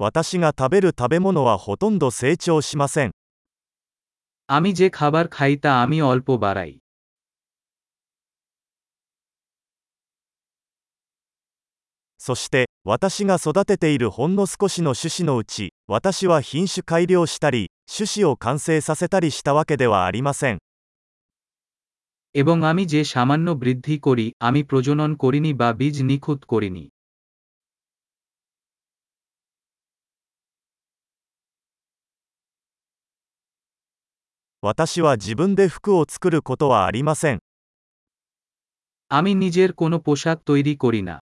私が食べる食べ物はほとんど成長しません。 আমি যে খাবার খাই তা আমি অল্প বাড়াই そして、私が育てているほんの少しの種子のうち、私は品種改良したり、種子を完成させたりしたわけではありません。 এবং আমি যে সামান্য বৃদ্ধি করি আমি প্রজনন করিনি বা বীজ নিখুঁত করিনি 私は自分で服を作ることはありません。 আমি নিজের কোনো পোশাক তৈরি করি না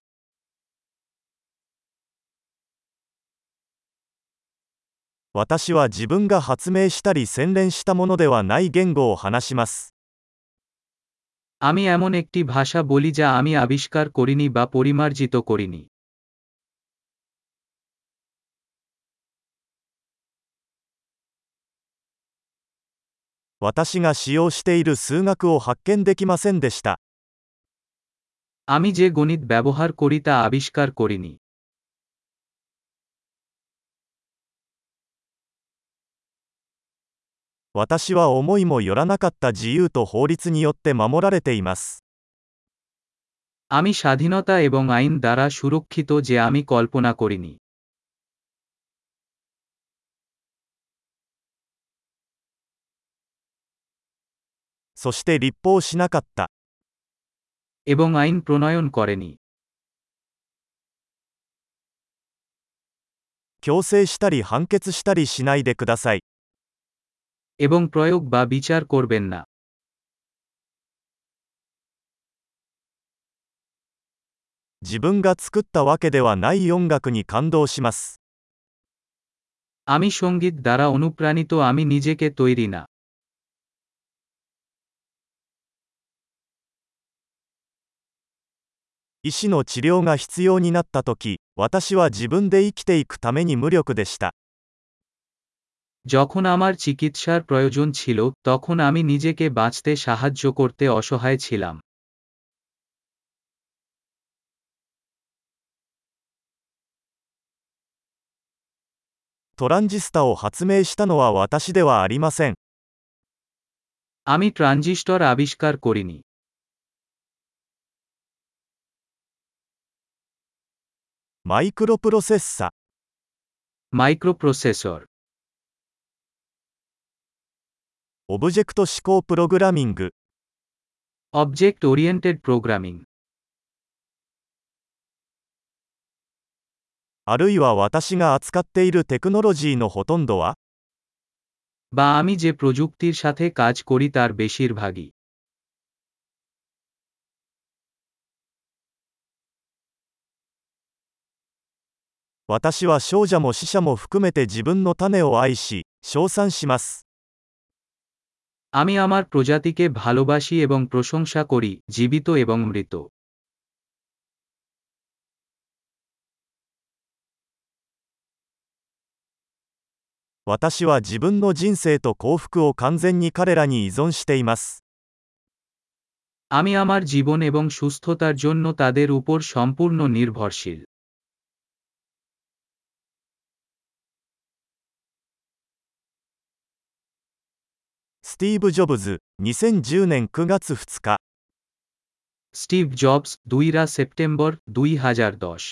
私は自分が発明したり洗練したものではない言語を話します。 আমি এমন একটি ভাষা বলি যা আমি আবিষ্কার করিনি বা পরিমার্জিত করিনি 私が使用している数学を発見できませんでした。 আমি যে গণিত ব্যবহার করি তা আবিষ্কার করিনি 私は思いもよらなかった自由と法律によって守られています。 আমি স্বাধীনতা এবং আইন দ্বারা সুরক্ষিত যে আমি কল্পনা করিনি そして立法しなかった。 এবং আইন প্রণয়ন করেনি 強制したり判決したりしないでください。 এবং প্রয়োগ বা বিচার করবেন না 自分が作ったわけではない音楽に感動します。 আমি সঙ্গীত দ্বারা অনুপ্রাণিত আমি নিজেকে তৈরি না 医師の治療が必要になったとき、私は自分で生きていくために無力でした。 যখন আমার চিকিৎসার প্রয়োজন ছিল তখন আমি নিজেকে বাঁচতে সাহায্য করতে অসহায় ছিলাম トランジスタを発明したのは私ではありません。 আমি ট্রানজিস্টর আবিষ্কার করিনি マイクロプロセッサ、 মাইক্রোপ্রসেসর オブジェクト思考プログラミング、 অবজেক্ট ওরিয়েন্টেড প্রোগ্রামিং あるいは私が扱っているテクノロジーのほとんどは、 বা আমি যে প্রযুক্তির সাথে কাজ করি তার বেশিরভাগই 私は少女も死者も含めて自分の種を愛し、称賛します。 আমি আমার প্রজাতিকে ভালোবাসি এবং প্রশংসা করি জীবিত এবং মৃত 私は自分の人生と幸福を完全に彼らに依存しています。 আমি আমার জীবন এবং সুস্থতার জন্য তাদের উপর সম্পূর্ণ নির্ভরশীল スティーブ・ジョブズ、2010年9月2日。 স্টিভ জবস দুইরা সেপ্টেম্বর দুই হাজার দশ